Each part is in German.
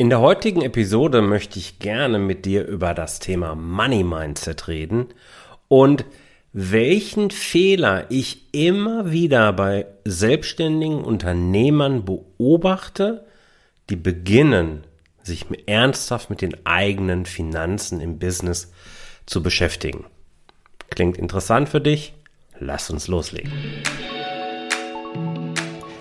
In der heutigen Episode möchte ich gerne mit dir über das Thema Money Mindset reden und welchen Fehler ich immer wieder bei selbstständigen Unternehmern beobachte, die beginnen, sich ernsthaft mit den eigenen Finanzen im Business zu beschäftigen. Klingt interessant für dich? Lass uns loslegen.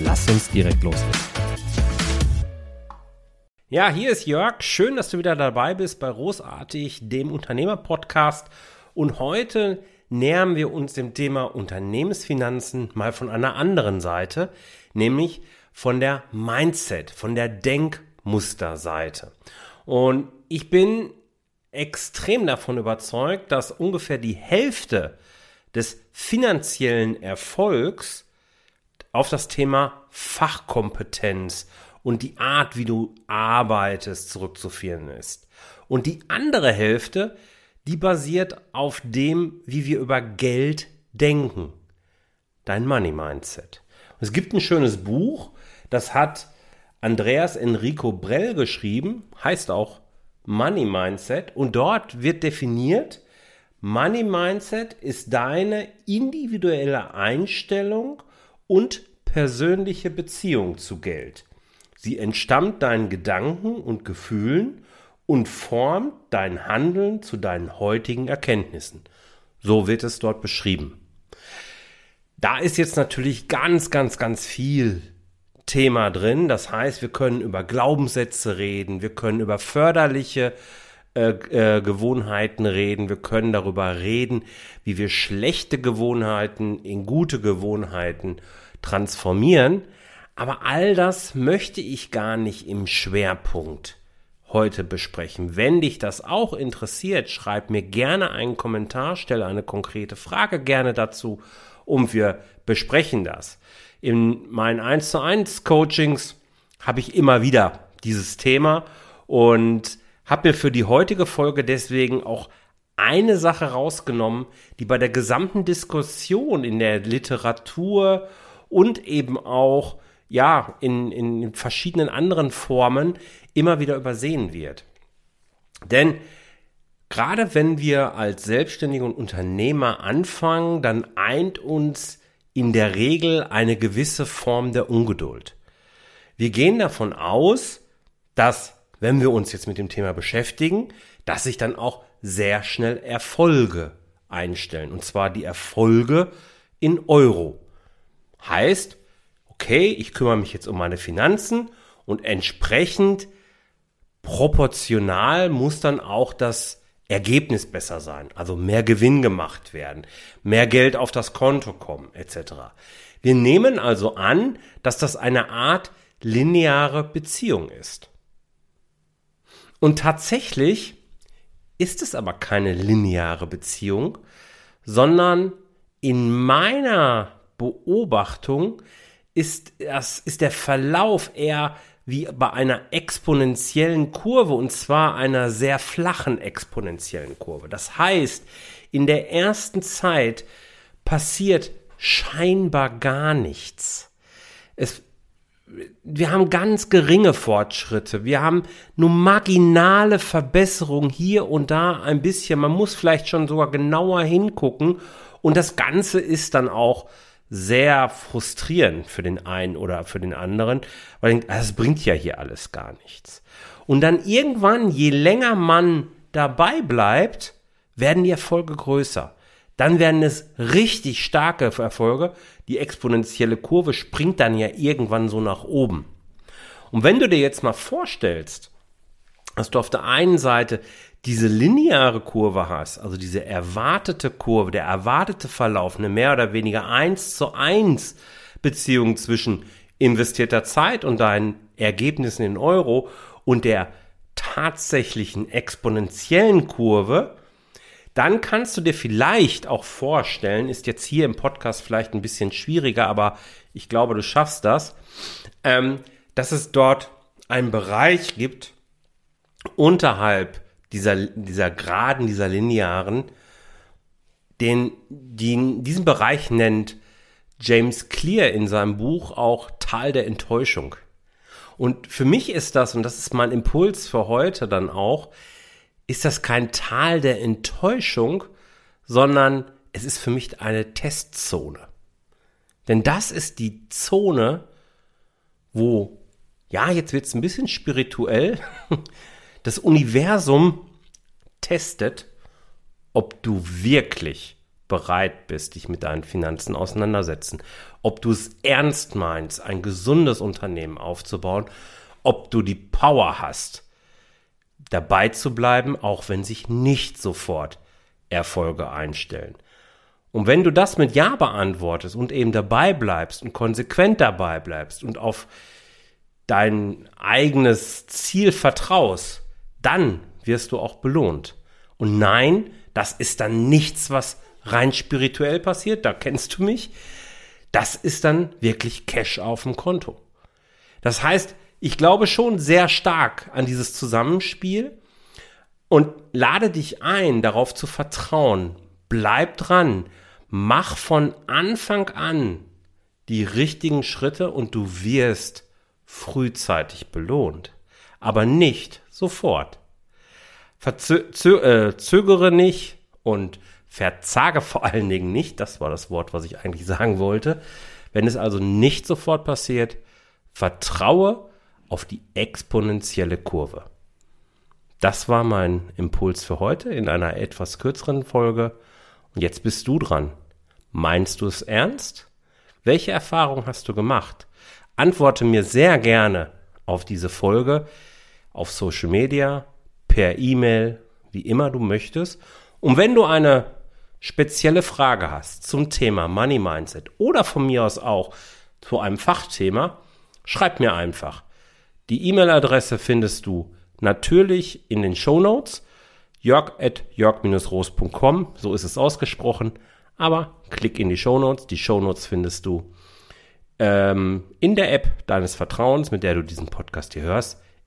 Lass uns direkt loslegen. Ja, hier ist Jörg. Schön, dass du wieder dabei bist bei Großartig, dem Unternehmer-Podcast. Und heute nähern wir uns dem Thema Unternehmensfinanzen mal von einer anderen Seite, nämlich von der Mindset, von der Denkmusterseite. Und ich bin extrem davon überzeugt, dass ungefähr die Hälfte des finanziellen Erfolgs auf das Thema Fachkompetenz und die Art, wie du arbeitest, zurückzuführen ist. Und die andere Hälfte, die basiert auf dem, wie wir über Geld denken. Dein Money Mindset. es gibt ein schönes Buch, das hat Andreas Enrico Brell geschrieben, heißt auch Money Mindset. Und dort wird definiert, Money Mindset ist deine individuelle Einstellung und persönliche Beziehung zu Geld. Sie entstammt deinen Gedanken und Gefühlen und formt dein Handeln zu deinen heutigen Erkenntnissen. So wird es dort beschrieben. Da ist jetzt natürlich ganz, ganz, ganz viel Thema drin. Das heißt, wir können über Glaubenssätze reden, wir können über förderliche äh, äh, Gewohnheiten reden, wir können darüber reden, wie wir schlechte Gewohnheiten in gute Gewohnheiten transformieren. Aber all das möchte ich gar nicht im Schwerpunkt heute besprechen. Wenn dich das auch interessiert, schreib mir gerne einen Kommentar, stelle eine konkrete Frage gerne dazu und wir besprechen das. In meinen 1 zu 1 Coachings habe ich immer wieder dieses Thema und habe mir für die heutige Folge deswegen auch eine Sache rausgenommen, die bei der gesamten Diskussion in der Literatur und eben auch ja in, in verschiedenen anderen Formen immer wieder übersehen wird. Denn gerade wenn wir als Selbstständige und Unternehmer anfangen, dann eint uns in der Regel eine gewisse Form der Ungeduld. Wir gehen davon aus, dass, wenn wir uns jetzt mit dem Thema beschäftigen, dass sich dann auch sehr schnell Erfolge einstellen. Und zwar die Erfolge in Euro. Heißt, okay, ich kümmere mich jetzt um meine Finanzen und entsprechend proportional muss dann auch das Ergebnis besser sein, also mehr Gewinn gemacht werden, mehr Geld auf das Konto kommen, etc. Wir nehmen also an, dass das eine Art lineare Beziehung ist. Und tatsächlich ist es aber keine lineare Beziehung, sondern in meiner Beobachtung ist, das, ist der Verlauf eher wie bei einer exponentiellen Kurve und zwar einer sehr flachen exponentiellen Kurve. Das heißt, in der ersten Zeit passiert scheinbar gar nichts. Es, wir haben ganz geringe Fortschritte. Wir haben nur marginale Verbesserungen hier und da ein bisschen. Man muss vielleicht schon sogar genauer hingucken. Und das Ganze ist dann auch sehr frustrierend für den einen oder für den anderen, weil es bringt ja hier alles gar nichts. Und dann irgendwann, je länger man dabei bleibt, werden die Erfolge größer. Dann werden es richtig starke Erfolge. Die exponentielle Kurve springt dann ja irgendwann so nach oben. Und wenn du dir jetzt mal vorstellst, dass du auf der einen Seite diese lineare Kurve hast, also diese erwartete Kurve, der erwartete Verlauf, eine mehr oder weniger eins zu eins Beziehung zwischen investierter Zeit und deinen Ergebnissen in Euro und der tatsächlichen exponentiellen Kurve, dann kannst du dir vielleicht auch vorstellen, ist jetzt hier im Podcast vielleicht ein bisschen schwieriger, aber ich glaube, du schaffst das, ähm, dass es dort einen Bereich gibt unterhalb dieser, dieser Geraden, dieser linearen, den, die, diesen Bereich nennt James Clear in seinem Buch auch Tal der Enttäuschung. Und für mich ist das, und das ist mein Impuls für heute dann auch, ist das kein Tal der Enttäuschung, sondern es ist für mich eine Testzone. Denn das ist die Zone, wo, ja, jetzt wird es ein bisschen spirituell, das Universum testet, ob du wirklich bereit bist, dich mit deinen Finanzen auseinandersetzen, ob du es ernst meinst, ein gesundes Unternehmen aufzubauen, ob du die Power hast, dabei zu bleiben, auch wenn sich nicht sofort Erfolge einstellen. Und wenn du das mit Ja beantwortest und eben dabei bleibst und konsequent dabei bleibst und auf dein eigenes Ziel vertraust, dann wirst du auch belohnt. Und nein, das ist dann nichts, was rein spirituell passiert, da kennst du mich. Das ist dann wirklich Cash auf dem Konto. Das heißt, ich glaube schon sehr stark an dieses Zusammenspiel und lade dich ein, darauf zu vertrauen. Bleib dran. Mach von Anfang an die richtigen Schritte und du wirst frühzeitig belohnt. Aber nicht sofort. Verzögere äh, nicht und verzage vor allen Dingen nicht. Das war das Wort, was ich eigentlich sagen wollte. Wenn es also nicht sofort passiert, vertraue auf die exponentielle Kurve. Das war mein Impuls für heute in einer etwas kürzeren Folge. Und jetzt bist du dran. Meinst du es ernst? Welche Erfahrung hast du gemacht? Antworte mir sehr gerne auf diese Folge auf Social Media, per E-Mail, wie immer du möchtest. Und wenn du eine spezielle Frage hast zum Thema Money Mindset oder von mir aus auch zu einem Fachthema, schreib mir einfach. Die E-Mail-Adresse findest du natürlich in den Show Notes. Jörg at jörg-roos.com, so ist es ausgesprochen. Aber klick in die Show Notes. Die Show Notes findest du ähm, in der App deines Vertrauens, mit der du diesen Podcast hier hörst.